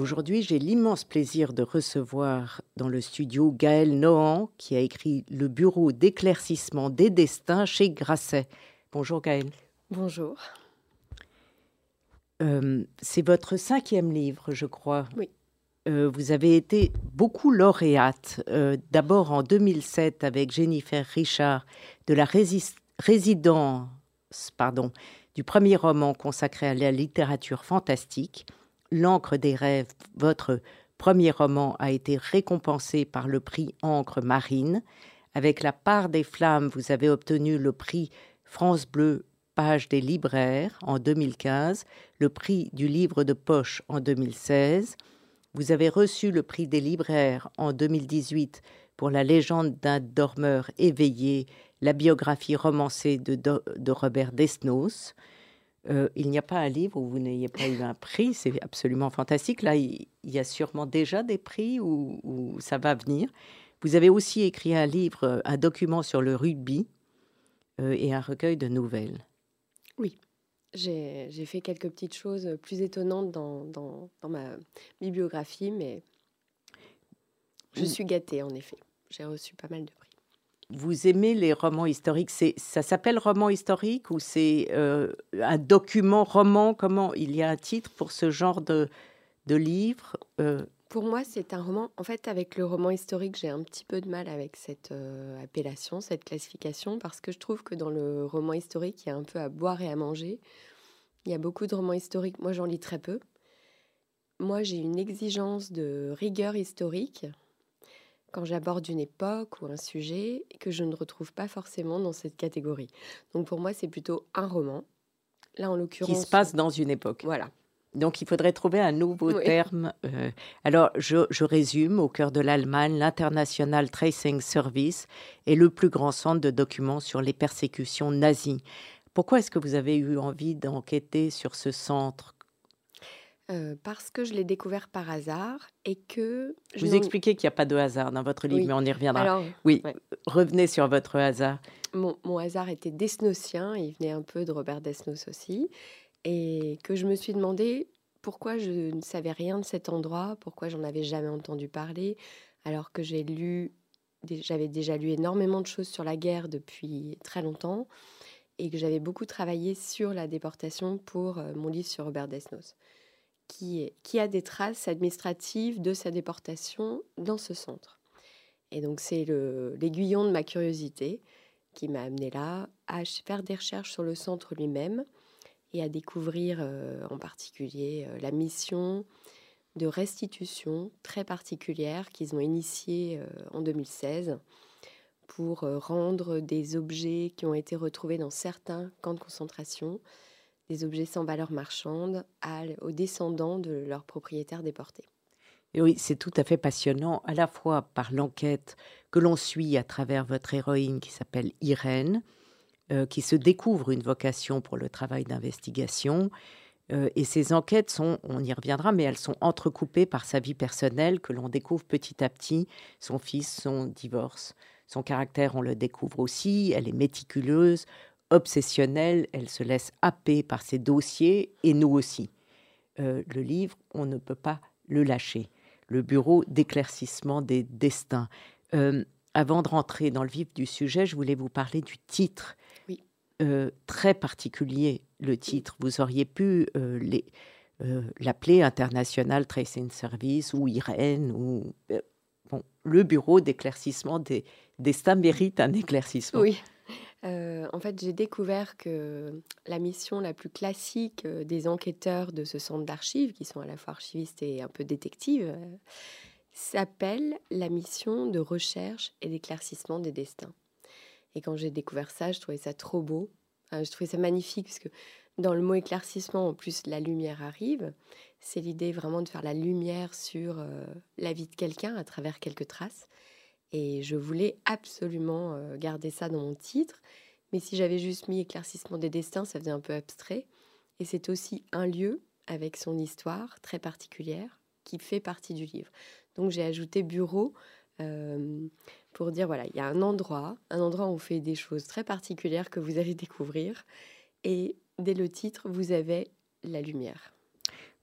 Aujourd'hui, j'ai l'immense plaisir de recevoir dans le studio Gaël Nohan, qui a écrit Le bureau d'éclaircissement des destins chez Grasset. Bonjour Gaël. Bonjour. Euh, c'est votre cinquième livre, je crois. Oui. Euh, vous avez été beaucoup lauréate, euh, d'abord en 2007 avec Jennifer Richard de la résidence pardon, du premier roman consacré à la littérature fantastique. L'encre des rêves, votre premier roman, a été récompensé par le prix Encre marine. Avec La part des flammes, vous avez obtenu le prix France Bleu page des libraires en 2015, le prix du livre de poche en 2016. Vous avez reçu le prix des libraires en 2018 pour La légende d'un dormeur éveillé, la biographie romancée de, de Robert Desnos. Euh, il n'y a pas un livre où vous n'ayez pas eu un prix, c'est absolument fantastique. Là, il, y a sûrement déjà des prix où, ça va venir. Vous avez aussi écrit un livre, un document sur le rugby euh, et un recueil de nouvelles. Oui, j'ai fait quelques petites choses plus étonnantes dans, dans, ma bibliographie, mais je suis gâtée en effet. J'ai reçu pas mal de prix. Vous aimez les romans historiques Ça s'appelle roman historique ou c'est euh, un document roman? Comment il y a un titre pour ce genre de, livre euh, pour moi, c'est un roman. En fait, avec le roman historique, j'ai un petit peu de mal avec cette euh, appellation, cette classification, parce que je trouve que dans le roman historique, il y a un peu à boire et à manger. Il y a beaucoup de romans historiques. Moi, j'en lis très peu. Moi, j'ai une exigence de rigueur historique quand j'aborde une époque ou un sujet que je ne retrouve pas forcément dans cette catégorie. Donc, pour moi, c'est plutôt un roman. Là, en l'occurrence. Qui se passe dans une époque. Voilà. Donc il faudrait trouver un nouveau terme. Euh, alors je, résume, au cœur de l'Allemagne, l'International Tracing Service est le plus grand centre de documents sur les persécutions nazies. Pourquoi est-ce que vous avez eu envie d'enquêter sur ce centre? Euh, parce que je l'ai découvert par hasard et que... Je vous expliquez qu'il n'y a pas de hasard dans votre livre, mais on y reviendra. oui, revenez sur votre hasard. Mon, mon hasard était desnosien, il venait un peu de Robert Desnos aussi et que je me suis demandé pourquoi je ne savais rien de cet endroit, pourquoi j'en avais jamais entendu parler, alors que j'ai lu, j'avais déjà lu énormément de choses sur la guerre depuis très longtemps et que j'avais beaucoup travaillé sur la déportation pour euh, mon livre sur Robert Desnos, qui, a des traces administratives de sa déportation dans ce centre. Et donc c'est l'aiguillon de ma curiosité qui m'a amené là à faire des recherches sur le centre lui-même et à découvrir euh, en particulier euh, la mission de restitution très particulière qu'ils ont initiée euh, en 2016 pour rendre des objets qui ont été retrouvés dans certains camps de concentration, des objets sans valeur marchande, aux descendants de leurs propriétaires déportés. Et oui, c'est tout à fait passionnant, à la fois par l'enquête que l'on suit à travers votre héroïne qui s'appelle Irène, euh, qui se découvre une vocation pour le travail d'investigation. Euh, et ces enquêtes sont, on y reviendra, mais elles sont entrecoupées par sa vie personnelle que l'on découvre petit à petit, son fils, son divorce, son caractère, on le découvre aussi, elle est méticuleuse, obsessionnelle, elle se laisse happer par ses dossiers, et nous aussi. Euh, le livre, on ne peut pas le lâcher. Le bureau d'éclaircissement des destins. avant de rentrer dans le vif du sujet, je voulais vous parler du titre euh, très particulier, le titre. Vous auriez pu euh, euh, l'appeler International Tracing Service ou Irène ou bon, le bureau d'éclaircissement des destins mérite un éclaircissement. Oui. En fait, j'ai découvert que la mission la plus classique des enquêteurs de ce centre d'archives, qui sont à la fois archivistes et un peu détectives, s'appelle la mission de recherche et d'éclaircissement des destins. Et quand j'ai découvert ça, je trouvais ça trop beau. je trouvais ça magnifique parce que dans le mot éclaircissement, en plus, la lumière arrive. C'est l'idée vraiment de faire la lumière sur euh, la vie de quelqu'un à travers quelques traces. Et je voulais absolument euh, garder ça dans mon titre. Mais si j'avais juste mis éclaircissement des destins, ça faisait un peu abstrait. Et c'est aussi un lieu avec son histoire très particulière qui fait partie du livre. Donc j'ai ajouté bureau euh, pour dire voilà, il y a un endroit, un endroit où on fait des choses très particulières que vous allez découvrir. Et dès le titre, vous avez la lumière.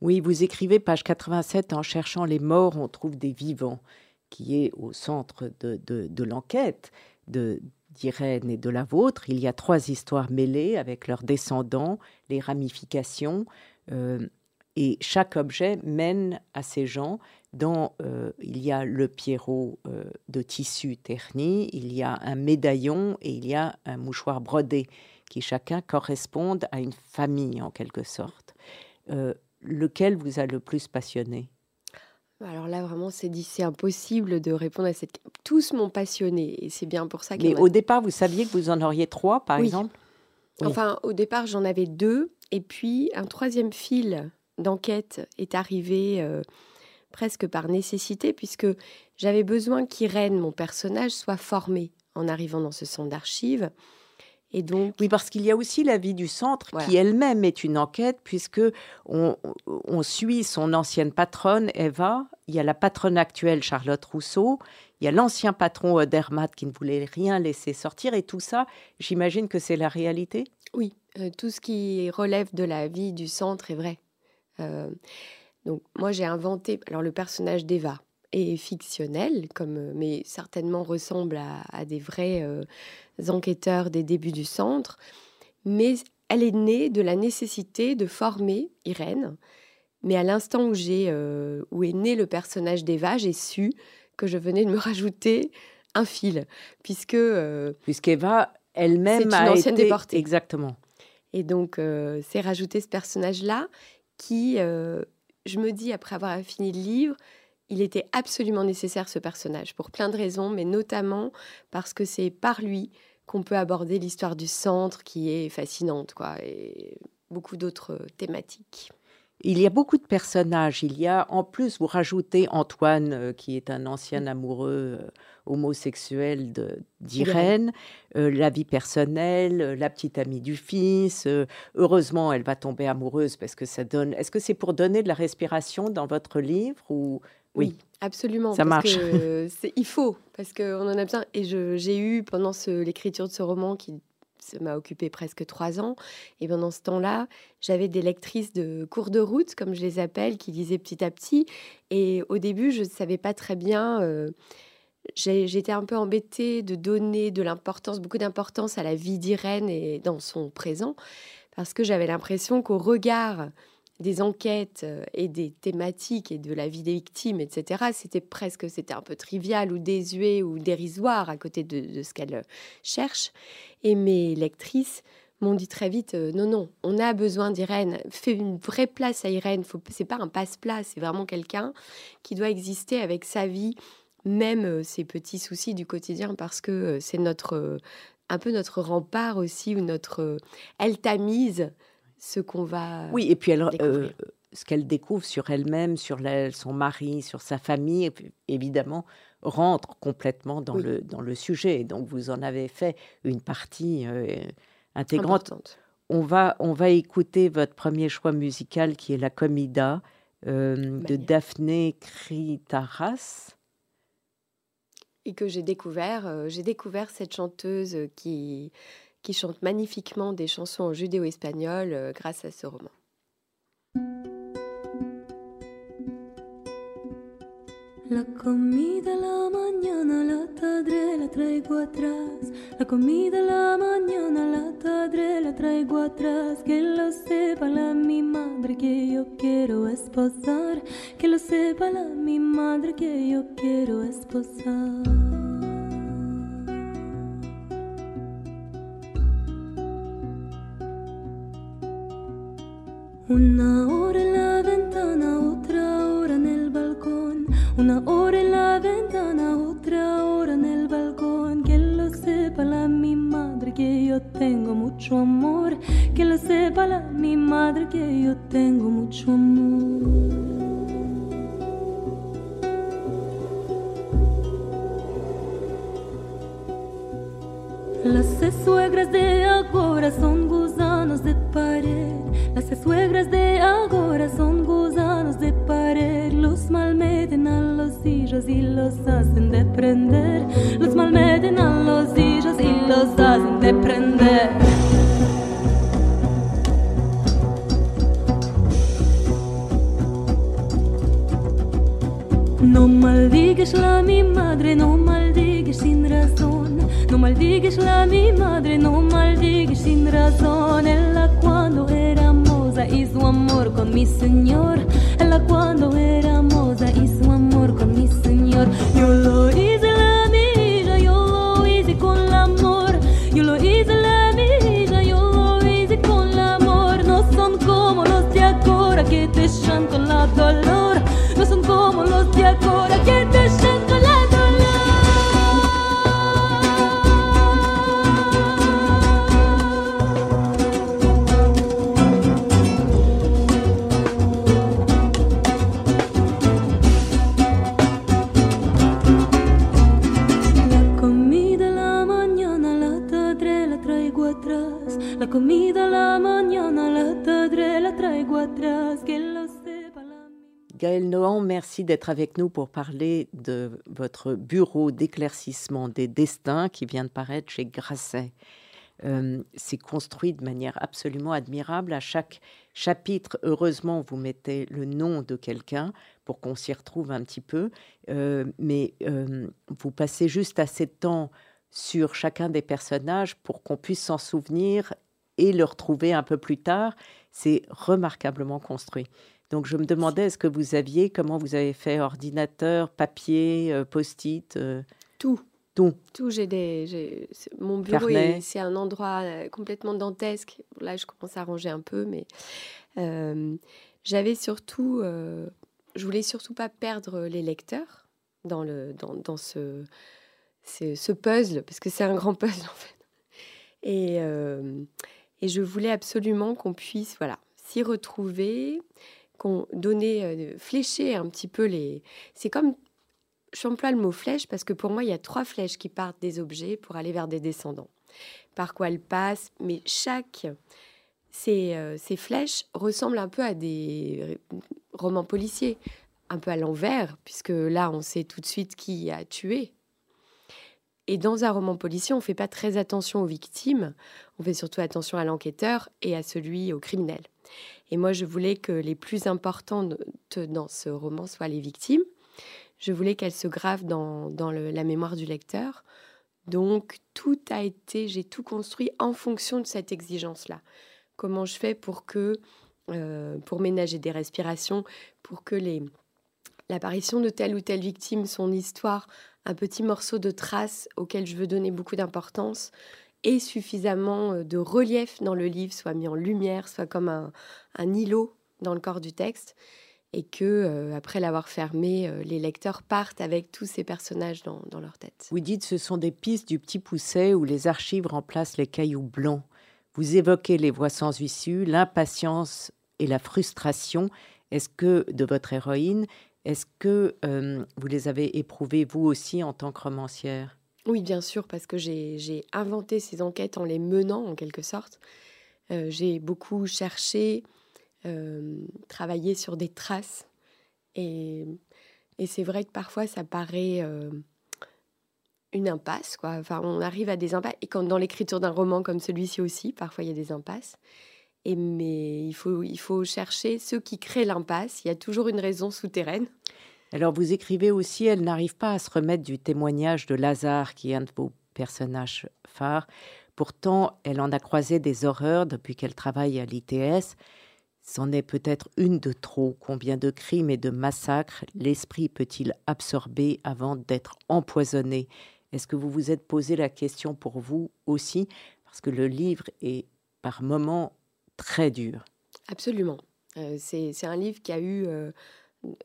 Oui, vous écrivez page 87 en cherchant les morts, on trouve des vivants, qui est au centre de, l'enquête d'Irène et de la vôtre. Il y a trois histoires mêlées avec leurs descendants, les ramifications, euh, et chaque objet mène à ces gens. Dans, euh, il y a le pierrot euh, de tissu terni, il y a un médaillon et il y a un mouchoir brodé qui chacun correspondent à une famille en quelque sorte. Lequel vous a le plus passionné? Alors là, vraiment, c'est dit, c'est impossible de répondre à cette. Tous m'ont passionné et c'est bien pour ça. Mais au départ, vous saviez que vous en auriez trois, par exemple? Enfin, au départ, j'en avais deux, et puis un troisième fil d'enquête est arrivé euh, presque par nécessité, puisque j'avais besoin qu'Irène, mon personnage, soit formé en arrivant dans ce centre d'archives. Et donc, oui, parce qu'il y a aussi la vie du centre qui elle-même est une enquête puisque on, suit son ancienne patronne Eva, il y a la patronne actuelle Charlotte Rousseau, il y a l'ancien patron Dermat qui ne voulait rien laisser sortir. Et tout ça, j'imagine que c'est la réalité? Oui, euh, tout ce qui relève de la vie du centre est vrai. Euh, donc moi j'ai inventé alors le personnage d'Eva est fictionnel, comme, euh, mais certainement ressemble à, des vrais euh, enquêteurs des débuts du centre. Mais elle est née de la nécessité de former Irène. Mais à l'instant où, j'ai, euh, où est né le personnage d'Eva, j'ai su que je venais de me rajouter un fil, puisque... Puisqu'Eva elle-même a ancienne été... déportée. Exactement. Et donc, c'est rajouter ce personnage-là qui, je me dis, après avoir fini le livre, il était absolument nécessaire ce personnage pour plein de raisons, mais notamment parce que c'est par lui qu'on peut aborder l'histoire du centre qui est fascinante, quoi, et beaucoup d'autres thématiques. Il y a beaucoup de personnages. Il y a, en plus, vous rajoutez Antoine, euh, qui est un ancien mm. amoureux euh, homosexuel d'Irène, euh, la vie personnelle, la petite amie du fils. heureusement, elle va tomber amoureuse parce que ça donne. Est-ce que c'est pour donner de la respiration dans votre livre ou oui, absolument. Ça marche. il faut, parce qu'on en a besoin. Et j'ai eu, pendant l'écriture de ce roman, qui m'a occupé presque trois ans, et pendant ce temps-là, j'avais des lectrices de cours de route, comme je les appelle, qui lisaient petit à petit. Et au début, je ne savais pas très bien. Euh, j'étais un peu embêtée de donner de l'importance, beaucoup d'importance à la vie d'Irène et dans son présent, parce que j'avais l'impression qu'au regard des enquêtes euh, et des thématiques et de la vie des victimes, etc., c'était presque, c'était un peu trivial ou désuet ou dérisoire à côté de, ce qu'elle euh, cherche. Et mes lectrices m'ont dit très vite, euh, non, non, on a besoin d'Irène, fais une vraie place à Irène, c'est pas un passe-plat, c'est vraiment quelqu'un qui doit exister avec sa vie, même ses petits soucis du quotidien, parce que c'est notre, un peu notre rempart aussi, ou notre, elle tamise ce qu'on va. Oui, et puis elle, euh, ce qu'elle découvre sur elle-même, sur son mari, sur sa famille, évidemment, rentre complètement dans, le, dans le sujet. Donc vous en avez fait une partie euh, intégrante. On va, on va écouter votre premier choix musical qui est la Comida euh, de Daphné Kritaras. Et que j'ai découvert, j'ai découvert cette chanteuse qui, qui chante magnifiquement des chansons en judéo-espagnol euh, grâce à ce roman. La comida la mañana la tadre la traigo atrás. La comida la mañana la tadre la traigo atrás. Que lo sepa la mi madre que yo quiero esposar. Que lo sepa la mi madre que yo quiero esposar. Una hora en la ventana, otra hora en el balcón. Una hora en la ventana, otra hora en el balcón. Que lo sepa la mi madre que yo tengo mucho amor. que lo sepa la, mi madre que yo tengo mucho amor. Las suegras de agora son agora son gusanos de pared. Los malmeten a los hijos y los hacen de prender. Los malmeten a los hijos y los hacen de prender. No maldigues la mi madre, no maldigues sin razón. No maldigues la mi madre, no maldigues sin razón. Ella cuando era moza hizo amor con mi señor. Ella cuando era moza hizo amor con mi señor. Yo lo hice la milla, yo lo hice con el amor. Yo lo hice la milla, yo lo hice con el amor. No son como los de ahora que te con la dolor. No son como los de ahora que d'être avec nous pour parler de votre bureau d'éclaircissement des destins qui vient de paraître chez Grasset. Euh, c'est construit de manière absolument admirable. À chaque chapitre, heureusement, vous mettez le nom de quelqu'un pour qu'on s'y retrouve un petit peu. Euh, mais euh, vous passez juste assez de temps sur chacun des personnages pour qu'on puisse s'en souvenir et le retrouver un peu plus tard. C'est remarquablement construit. Donc je me demandais, est-ce que vous aviez, comment vous avez fait, ordinateur, papier, euh, post-it euh? Tout. Tout. Tout, j'ai des. Mon bureau, c'est un endroit euh, complètement dantesque. Là, je commence à ranger un peu, mais j'avais surtout. je voulais surtout pas perdre les lecteurs dans, le, dans, dans ce, ce, puzzle, parce que c'est un grand puzzle, en fait. Et, et je voulais absolument qu'on puisse voilà, s'y retrouver, qu'on donnait, euh, fléchait un petit peu les. C'est comme. J'emploie le mot flèche parce que pour moi, il y a trois flèches qui partent des objets pour aller vers des descendants. Par quoi elles passent, mais chaque. Ces, euh, ces flèches ressemblent un peu à des romans policiers, un peu à l'envers, puisque là, on sait tout de suite qui a tué. Et dans un roman policier, on ne fait pas très attention aux victimes, on fait surtout attention à l'enquêteur et à celui, au criminel. Et moi, je voulais que les plus importantes dans ce roman soient les victimes. Je voulais qu'elles se gravent dans, la mémoire du lecteur. Donc, tout a été, j'ai tout construit en fonction de cette exigence-là. Comment je fais pour que, euh, pour ménager des respirations, pour que les, l'apparition de telle ou telle victime, son histoire, un petit morceau de trace auquel je veux donner beaucoup d'importance, et suffisamment euh, de relief dans le livre soit mis en lumière, soit comme un, îlot dans le corps du texte, et que euh, après l'avoir fermé, euh, les lecteurs partent avec tous ces personnages dans, leur tête. Vous dites ce sont des pistes du petit pousset où les archives remplacent les cailloux blancs. Vous évoquez les voix sans issue, l'impatience et la frustration. Est-ce que de votre héroïne, est-ce que vous les avez éprouvées vous aussi en tant que romancière? Oui, bien sûr, parce que j'ai inventé ces enquêtes en les menant en quelque sorte. Euh, j'ai beaucoup cherché, euh, travaillé sur des traces. Et, c'est vrai que parfois ça paraît euh, une impasse. Quoi. Enfin, on arrive à des impasses. Et quand dans l'écriture d'un roman comme celui-ci aussi, parfois il y a des impasses. Et, mais il faut, il faut chercher ceux qui créent l'impasse. Il y a toujours une raison souterraine. Alors vous écrivez aussi, elle n'arrive pas à se remettre du témoignage de Lazare, qui est un de vos personnages phares. Pourtant, elle en a croisé des horreurs depuis qu'elle travaille à l'ITS. C'en est peut-être une de trop. Combien de crimes et de massacres l'esprit peut-il absorber avant d'être empoisonné? Est-ce que vous vous êtes posé la question pour vous aussi? Parce que le livre est par moments très dur. Absolument. Euh, c'est un livre qui a eu... Euh,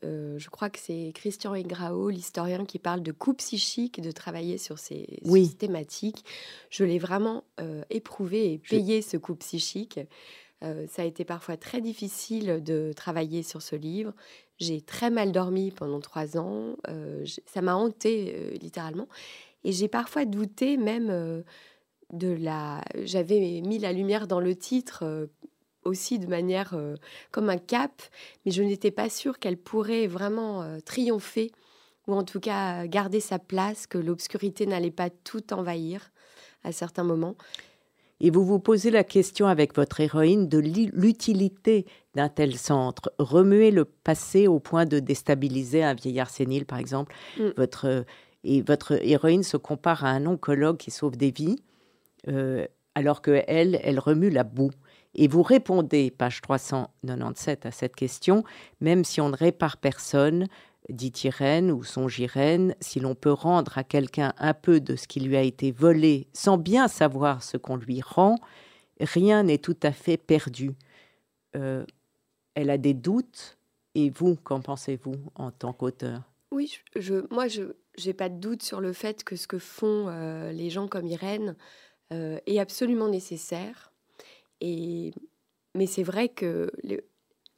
Euh, je crois que c'est Christian Egrao, l'historien, qui parle de coup psychique, de travailler sur ces, thématiques. Je l'ai vraiment euh, éprouvé et payé ce coup psychique. Euh, ça a été parfois très difficile de travailler sur ce livre. J'ai très mal dormi pendant trois ans. ça m'a hanté littéralement. Et j'ai parfois douté même de la. J'avais mis la lumière dans le titre aussi de manière euh, comme un cap, mais je n'étais pas sûre qu'elle pourrait vraiment euh, triompher ou en tout cas garder sa place, que l'obscurité n'allait pas tout envahir à certains moments. Et vous vous posez la question avec votre héroïne de l'utilité d'un tel centre. Remuer le passé au point de déstabiliser un vieillard sénile, par exemple. Mm. Votre, et votre héroïne se compare à un oncologue qui sauve des vies, euh, alors que elle, elle remue la boue. Et vous répondez, page 397, à cette question, même si on ne répare personne, dit Irène ou son Irène, si l'on peut rendre à quelqu'un un peu de ce qui lui a été volé sans bien savoir ce qu'on lui rend, rien n'est tout à fait perdu. Euh, elle a des doutes, et vous, qu'en pensez-vous en tant qu'auteur? Oui, moi, je n'ai pas de doute sur le fait que ce que font euh, les gens comme Irène euh, est absolument nécessaire mais c'est vrai que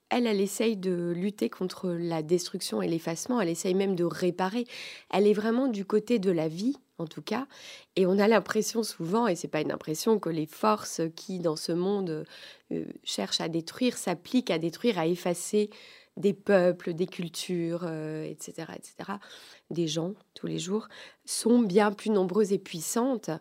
elle, elle essaye de lutter contre la destruction et l'effacement. Elle essaye même de réparer. Elle est vraiment du côté de la vie, en tout cas. Et on a l'impression souvent, et c'est pas une impression, que les forces qui, dans ce monde, euh, cherchent à détruire, s'appliquent à détruire, à effacer des peuples, des cultures, etc., euh, etc., des gens tous les jours, sont bien plus nombreuses et puissantes.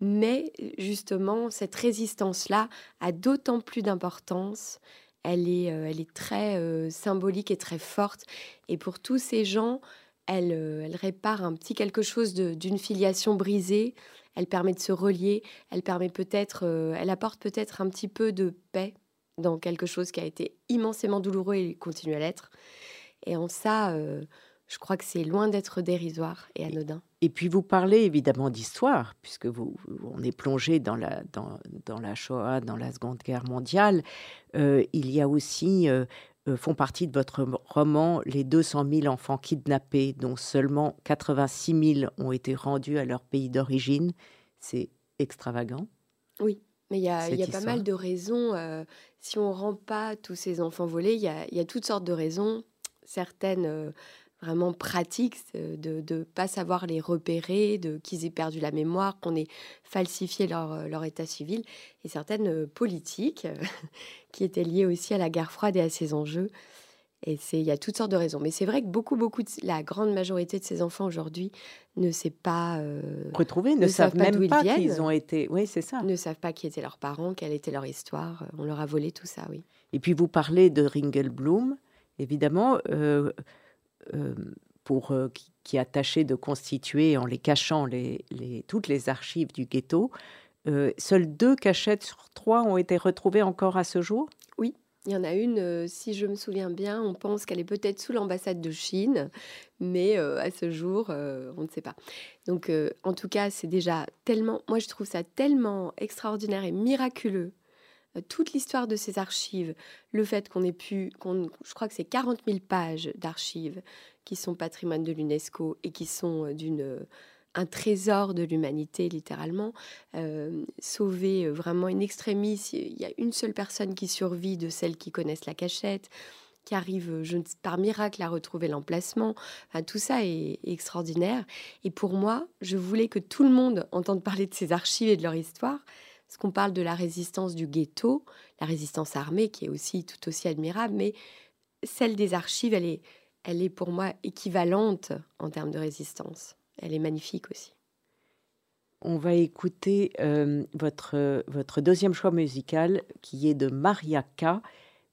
Mais justement, cette résistance-là a d'autant plus d'importance. Elle est, euh, elle est très euh, symbolique et très forte. Et pour tous ces gens, elle, euh, elle répare un petit quelque chose d'une filiation brisée. Elle permet de se relier. Elle permet peut-être, elle apporte peut-être un petit peu de paix dans quelque chose qui a été immensément douloureux et continue à l'être. Et en ça, je crois que c'est loin d'être dérisoire et anodin. Et puis vous parlez évidemment d'histoire, puisque vous, on est plongé dans la, dans, dans, la Shoah, dans la Seconde Guerre mondiale. Euh, il y a aussi, euh, euh, font partie de votre roman, les 200 000 enfants kidnappés, dont seulement 86 000 ont été rendus à leur pays d'origine. C'est extravagant. Oui, mais il y a, y a pas mal de raisons. si on ne rend pas tous ces enfants volés, il y a, y a, toutes sortes de raisons. Certaines vraiment pratique de ne pas savoir les repérer, de qu'ils aient perdu la mémoire, qu'on ait falsifié leur, euh, leur état civil, et certaines euh, politiques qui étaient liées aussi à la guerre froide et à ses enjeux. Et c'est, il y a toutes sortes de raisons. Mais c'est vrai que beaucoup, beaucoup, de, la grande majorité de ces enfants aujourd'hui ne sait pas euh, retrouver, ne, savent, même pas qu'ils ont été. Oui, c'est ça. Ne savent pas qui étaient leurs parents, quelle était leur histoire. On leur a volé tout ça, oui. Et puis vous parlez de Ringelblum, évidemment. Euh, pour, euh, qui, a tâché de constituer, en les cachant, toutes les archives du ghetto. Euh, seules deux cachettes sur trois ont été retrouvées encore à ce jour? Oui, il y en a une, si je me souviens bien, on pense qu'elle est peut-être sous l'ambassade de Chine, mais à ce jour, on ne sait pas. Donc, en tout cas, c'est déjà tellement, moi je trouve ça tellement extraordinaire et miraculeux euh, toute l'histoire de ces archives, le fait qu'on ait pu, je crois que c'est 40 000 pages d'archives qui sont patrimoine de l'UNESCO et qui sont euh, d'une euh, un trésor de l'humanité littéralement, sauver vraiment une extrémiste. Il y a une seule personne qui survit de celles qui connaissent la cachette, qui arrive je, par miracle à retrouver l'emplacement. tout ça est, extraordinaire. Et pour moi, je voulais que tout le monde entende parler de ces archives et de leur histoire, parce qu'on parle de la résistance du ghetto, la résistance armée qui est aussi tout aussi admirable, mais celle des archives, elle est, elle est pour moi équivalente en termes de résistance. Elle est magnifique aussi. On va écouter euh, votre, votre deuxième choix musical qui est de Mariaka,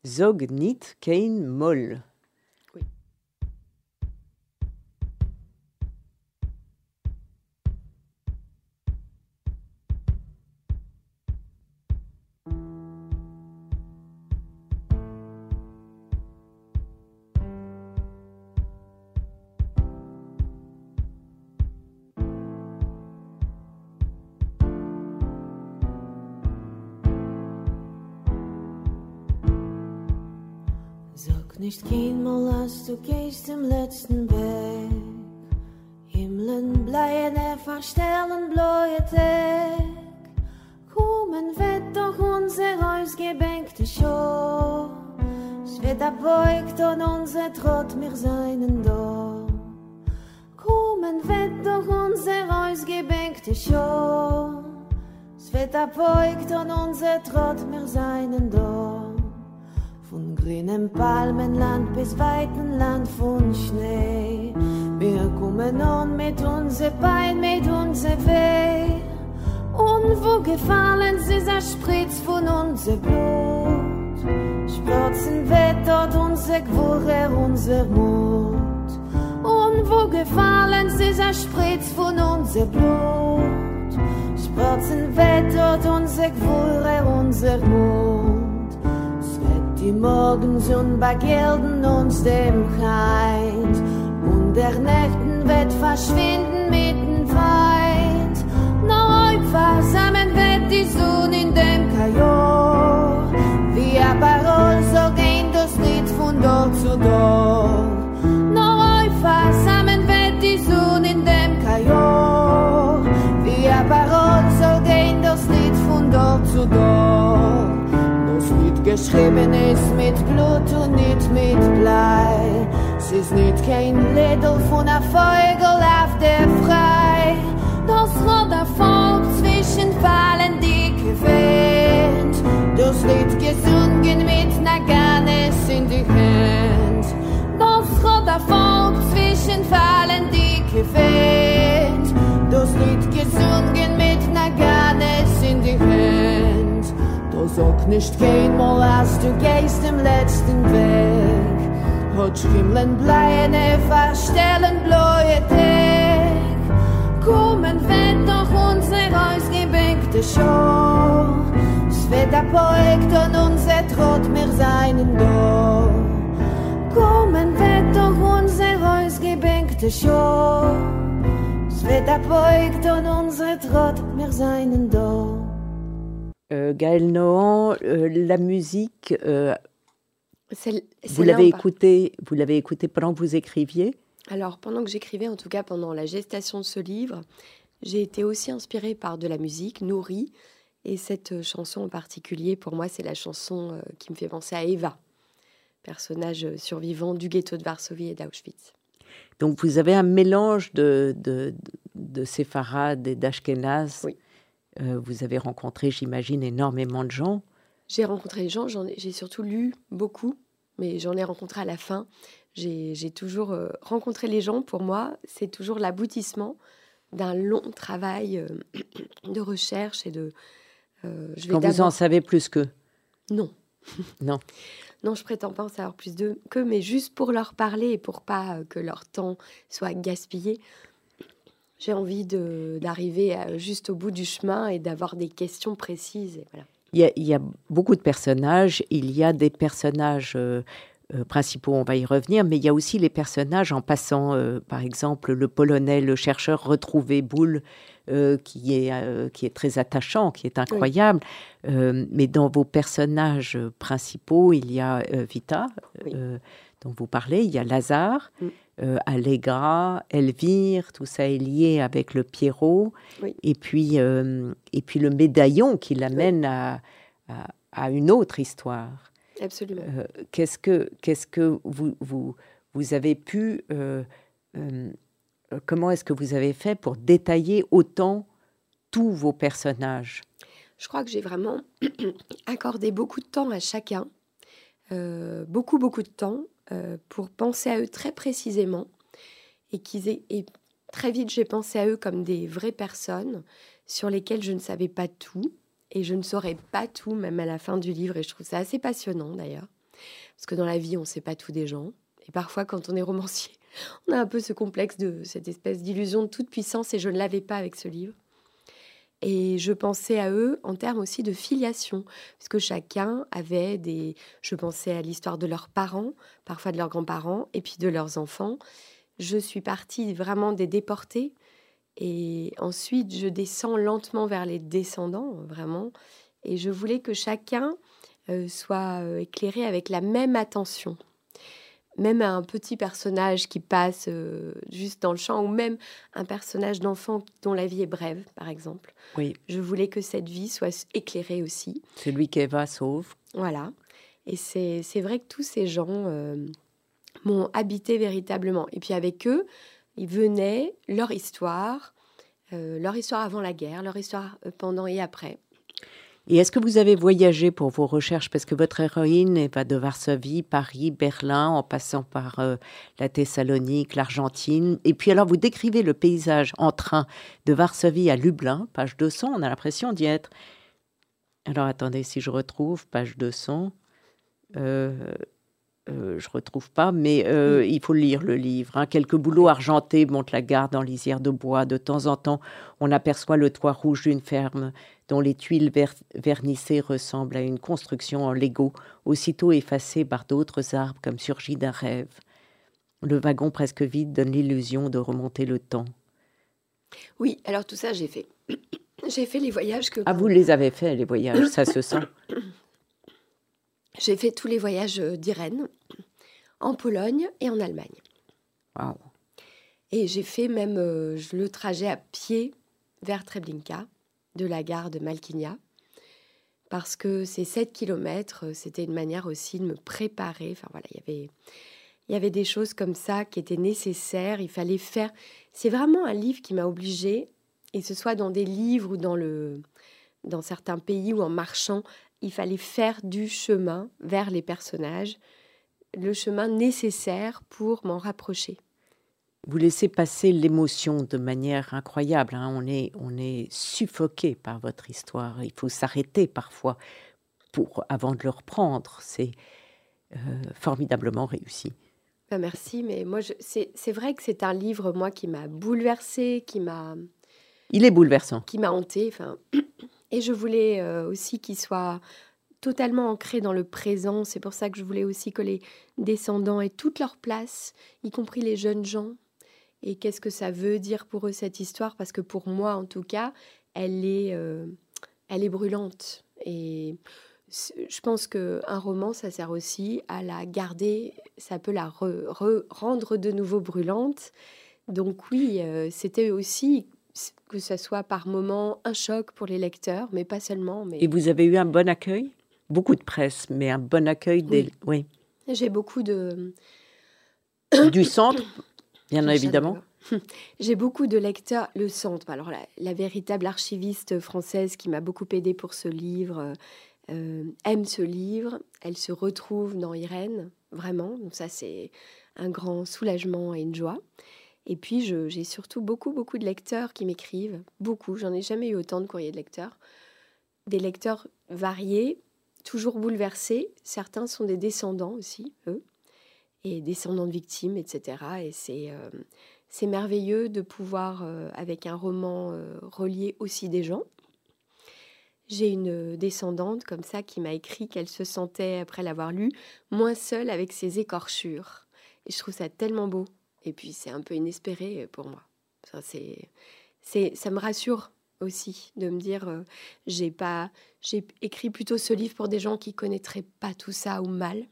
Zog Nit Kein Moll. Sag nicht keinmal, als du gehst im letzten Weg. Himmeln bleien er verstellen bläue Tag. Kommen wird doch unser ausgebänkte Show. Es wird erbeugt und unser Trott mir seinen Dom. Kommen wird doch unser ausgebänkte Show. Es wird erbeugt und unser Trott mir seinen Dom. Grünem Palmenland bis weiten Land von Schnee. Wir kommen an mit unser Bein, mit unser Weh. Und wo gefallen sie, er spritzt von unser Blut. Sprotzen wird dort unser Gewurre, unser Mut. Und wo gefallen sie, er spritzt von unser Blut. Sprotzen wird dort unser Gewurre, unser Mut. Die Morgensonne bei Gelden uns dem Heid. Und der Nächten wird verschwinden mit dem Feind. Neu versammeln wird die Sonne in dem Kajor. Wie a Parol so gehen das Lied von dort zu dort. Neu versammeln wird die Sonne in dem Kajor. Wie Parol so gehen das Lied von dort zu dort. Geschrieben ist mit Blut und nicht mit Blei. Es ist nicht kein Liedl von a Vogel auf der Frei. Das rote Volk zwischen fallen dicke Wind. Das Lied gesungen mit na Ganes in die Hand. Das rote Volk zwischen fallen dicke Wind. sag nicht kein mal hast du gehst im letzten weg. Hot kimlen bleine verstellen bloe te kommen wenn doch uns er ausgebinkte scho es wird der poekt und uns er trot mir seinen do kommen wenn doch uns er ausgebinkte scho Es wird der Poekt und unser Trott mir seinen Dorf. Euh, Gaël Nohan, euh, la musique, euh, vous l'avez écoutée, vous l'avez écoutée pendant que vous écriviez Alors, pendant que j'écrivais, en tout cas pendant la gestation de ce livre, j'ai été aussi inspirée par de la musique, nourrie. Et cette chanson en particulier, pour moi, c'est la chanson qui me fait penser à Eva, personnage survivant du ghetto de Varsovie et d'Auschwitz. Donc vous avez un mélange de, de, de séfarades et d'ashkénazes. Oui. Euh, vous avez rencontré, j'imagine, énormément de gens. J'ai rencontré les gens, j'ai surtout lu beaucoup, mais j'en ai rencontré à la fin. J'ai toujours euh, rencontré les gens. Pour moi, c'est toujours l'aboutissement d'un long travail euh, de recherche et de. je vais Quand vous en savez plus qu'eux. Non. Non. Non, je prétends pas en savoir plus d'eux qu'eux, mais juste pour leur parler et pour pas que leur temps soit gaspillé. J'ai envie d'arriver à- juste au bout du chemin et d'avoir des questions précises. Et voilà. Il y, a, il y a beaucoup de personnages. Il y a des personnages euh, euh, principaux, on va y revenir, mais il y a aussi les personnages en passant, euh, par exemple, le Polonais, le chercheur retrouvé Boule, euh, qui, est, euh, qui est très attachant, qui est incroyable. Euh, mais dans vos personnages principaux, il y a euh, Vita, Oui. euh, dont vous parlez, il y a Lazare. Mm. Euh, Allegra, Elvire, tout ça est lié avec le Pierrot, Oui. et puis euh, et puis le médaillon qui l'amène à, à, à une autre histoire. Absolument. Euh, qu'est-ce que qu'est-ce que vous vous vous avez pu euh, comment est-ce que vous avez fait pour détailler autant tous vos personnages? Je crois que j'ai vraiment accordé beaucoup de temps à chacun, beaucoup, beaucoup de temps, euh, pour penser à eux très précisément. Et, qu'ils et très vite, j'ai pensé à eux comme des vraies personnes sur lesquelles je ne savais pas tout. Et je ne saurais pas tout, même à la fin du livre. Et je trouve ça assez passionnant, d'ailleurs. Parce que dans la vie, on ne sait pas tout des gens. Et parfois, quand on est romancier, on a un peu ce complexe de cette espèce d'illusion de toute puissance. Et je ne l'avais pas avec ce livre. Et je pensais à eux en termes aussi de filiation, puisque chacun avait des... Je pensais à l'histoire de leurs parents, parfois de leurs grands-parents, et puis de leurs enfants. Je suis partie vraiment des déportés, et ensuite je descends lentement vers les descendants, vraiment. Et je voulais que chacun euh, soit euh, éclairé avec la même attention. Même un petit personnage qui passe euh, juste dans le champ, ou même un personnage d'enfant dont la vie est brève, par exemple. Oui. Je voulais que cette vie soit éclairée aussi. Celui qu'Eva sauve. Voilà. Et c'est vrai que tous ces gens euh, m'ont habité véritablement. Et puis avec eux, ils venaient, leur histoire, euh, leur histoire avant la guerre, leur histoire pendant et après. Et est-ce que vous avez voyagé pour vos recherches? Parce que votre héroïne va de Varsovie, Paris, Berlin, en passant par euh, la Thessalonique, l'Argentine. Et puis alors, vous décrivez le paysage en train de Varsovie à Lublin, page 200. On a l'impression d'y être. Alors attendez, si je retrouve, page 200. Euh, euh, je retrouve pas, mais euh, il faut lire le livre. Hein. Quelques boulots argentés montent la garde en lisière de bois. De temps en temps, on aperçoit le toit rouge d'une ferme dont les tuiles vernissées ressemblent à une construction en Lego, aussitôt effacée par d'autres arbres comme surgis d'un rêve. Le wagon presque vide donne l'illusion de remonter le temps. Oui, alors tout ça, j'ai fait. j'ai fait les voyages que. Ah, vous les avez faits, les voyages, ça se sent. J'ai fait tous les voyages euh, d'Irène, en Pologne et en Allemagne. Wow. Et j'ai fait même euh, le trajet à pied vers Treblinka, de la gare de Malkinia, parce que ces 7 kilomètres, euh, c'était une manière aussi de me préparer. Enfin voilà, il y avait, il y avait des choses comme ça qui étaient nécessaires. Il fallait faire. C'est vraiment un livre qui m'a obligée, et ce soit dans des livres ou dans le, dans certains pays ou en marchant, il fallait faire du chemin vers les personnages, le chemin nécessaire pour m'en rapprocher. Vous laissez passer l'émotion de manière incroyable. Hein. On, est, on est suffoqué par votre histoire. Il faut s'arrêter parfois pour, avant de le reprendre. C'est euh, formidablement réussi. Ben merci, mais moi, c'est vrai que c'est un livre, moi, qui m'a bouleversée, qui m'a... Il est bouleversant. Qui m'a hanté. Enfin, et je voulais euh, aussi qu'il soit totalement ancré dans le présent. C'est pour ça que je voulais aussi que les descendants aient toute leur place, y compris les jeunes gens. Et qu'est-ce que ça veut dire pour eux cette histoire? Parce que pour moi, en tout cas, elle est, euh, elle est brûlante. Et je pense qu'un roman, ça sert aussi à la garder, ça peut la rendre de nouveau brûlante. Donc oui, euh, c'était aussi que ce soit par moment un choc pour les lecteurs, mais pas seulement. Mais... Et vous avez eu un bon accueil? Beaucoup de presse, mais un bon accueil des... Oui. J'ai beaucoup de... Du centre, bien évidemment. J'ai beaucoup de lecteurs. Le centre, alors la, véritable archiviste française qui m'a beaucoup aidé pour ce livre euh, aime ce livre. Elle se retrouve dans Irène, vraiment. Donc ça, c'est un grand soulagement et une joie. Et puis, j'ai surtout beaucoup, beaucoup de lecteurs qui m'écrivent. Beaucoup. J'en ai jamais eu autant de courriers de lecteurs. Des lecteurs variés, toujours bouleversés. Certains sont des descendants aussi, eux, et descendants de victimes, etc. Et c'est euh, c'est merveilleux de pouvoir, euh, avec un roman, euh, relier aussi des gens. J'ai une descendante comme ça qui m'a écrit qu'elle se sentait, après l'avoir lu, moins seule avec ses écorchures. Et je trouve ça tellement beau. Et puis c'est un peu inespéré pour moi. Ça, c'est, ça me rassure aussi de me dire j'ai pas j'ai écrit plutôt ce livre pour des gens qui connaîtraient pas tout ça ou mal.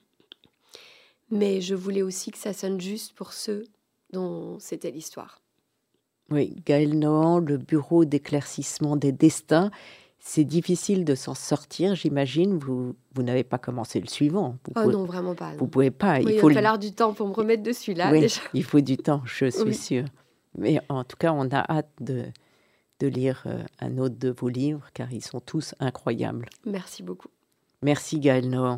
Mais je voulais aussi que ça sonne juste pour ceux dont c'était l'histoire. Oui, Gaël Nohan, le bureau d'éclaircissement des destins, c'est difficile de s'en sortir, j'imagine. Vous, vous n'avez pas commencé le suivant. oh non, vraiment pas. Vous pouvez pas. il, faut va falloir du temps pour me remettre dessus là. Oui, il faut du temps, je suis sûre. Mais en tout cas, on a hâte de, de lire euh, un autre de vos livres, car ils sont tous incroyables. Merci beaucoup. Merci Gaël Nohan.